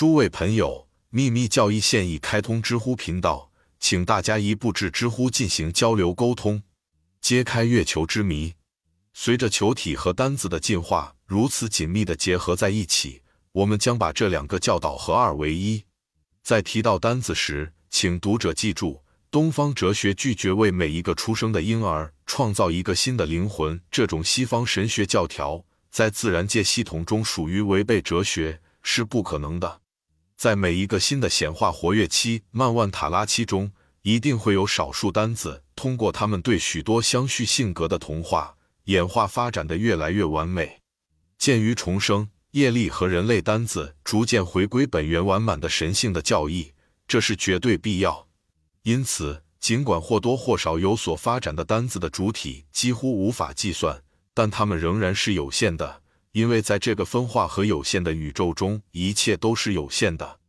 诸位朋友，秘密教义现已开通知乎频道，请大家一步至知乎进行交流沟通，揭开月球之谜。随着球体和单子的进化如此紧密的结合在一起，我们将把这两个教导合二为一。在提到单子时，请读者记住。东方哲学拒绝为每一个出生的婴儿创造一个新的灵魂，这种西方神学教条在自然界系统中属于违背哲学，是不可能的。在每一个新的显化活跃期——曼万塔拉期中，一定会有少数单子通过他们对许多相续性格的同化演化发展的越来越完美。鉴于重生、业力和人类单子逐渐回归本源完满的神性的教义，这是绝对必要。因此，尽管或多或少有所发展的单子的主体几乎无法计算，但它们仍然是有限的，因为在这个分化和有限的宇宙中，一切都是有限的。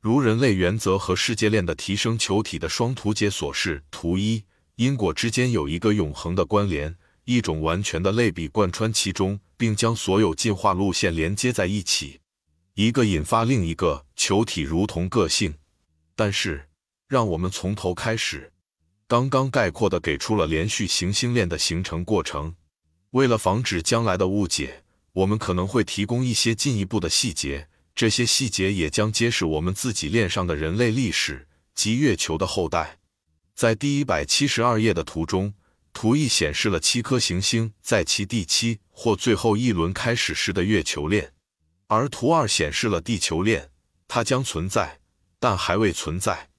如人类原则和世界链的提升球体的双图解所示，图一因果之间有一个永恒的关联，一种完全的类比贯穿其中，并将所有进化路线连接在一起，一个引发另一个球体，如同个性，但是。让我们从头开始。刚刚概括的给出了连续行星链的形成过程。为了防止将来的误解，我们可能会提供一些进一步的细节。这些细节也将揭示我们自己链上的人类历史及月球的后代。在第一百七十二页的图中，图一显示了七颗行星在其第七或最后一轮开始时的月球链，而图二显示了地球链，它将存在，但还未存在。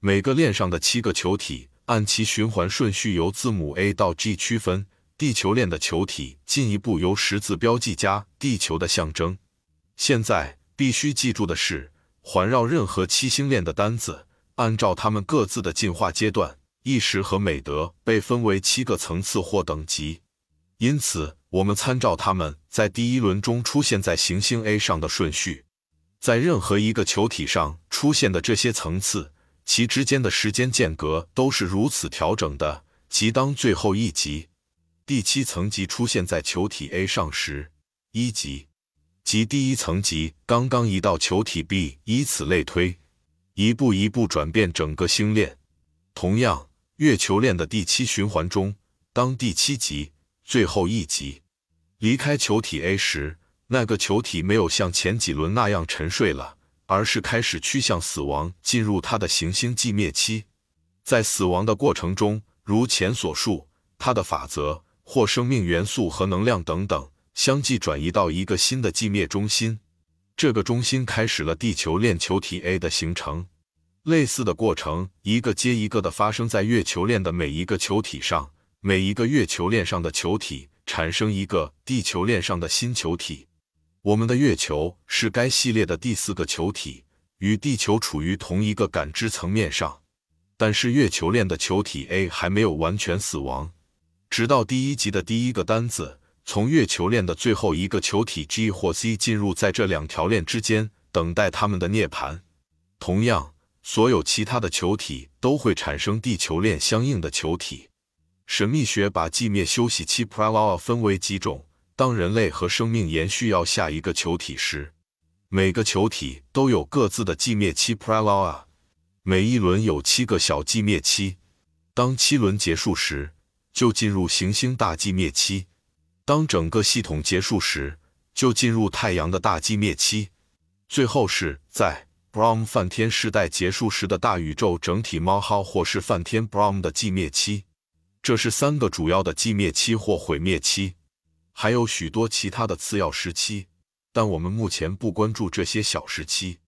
每个链上的七个球体按其循环顺序由字母 A 到 G 区分。地球链的球体进一步由十字标记加地球的象征。现在必须记住的是，环绕任何七星链的单子，按照它们各自的进化阶段、意识和美德，被分为七个层次或等级。因此，我们参照它们在第一轮中出现在行星 A 上的顺序，在任何一个球体上出现的这些层次。其之间的时间间隔都是如此调整的，即当最后一级第七层级出现在球体 A 上时，一级即第一层级刚刚移到球体 B，以此类推，一步一步转变整个星链。同样，月球链的第七循环中，当第七级最后一级离开球体 A 时，那个球体没有像前几轮那样沉睡了。而是开始趋向死亡，进入它的行星寂灭期。在死亡的过程中，如前所述，它的法则或生命元素和能量等等相继转移到一个新的寂灭中心。这个中心开始了地球链球体 A 的形成。类似的过程一个接一个的发生在月球链的每一个球体上。每一个月球链上的球体产生一个地球链上的新球体。我们的月球是该系列的第四个球体，与地球处于同一个感知层面上。但是月球链的球体 A 还没有完全死亡，直到第一级的第一个单子从月球链的最后一个球体 G 或 C 进入，在这两条链之间等待它们的涅槃。同样，所有其他的球体都会产生地球链相应的球体。神秘学把寂灭休息期 p r a l a 分为几种。当人类和生命延续要下一个球体时，每个球体都有各自的寂灭期 （praloa），每一轮有七个小寂灭期。当七轮结束时，就进入行星大寂灭期；当整个系统结束时，就进入太阳的大寂灭期。最后是在 Brom 梵天时代结束时的大宇宙整体猫号或是梵天 Brom 的寂灭期。这是三个主要的寂灭期或毁灭期。还有许多其他的次要时期，但我们目前不关注这些小时期。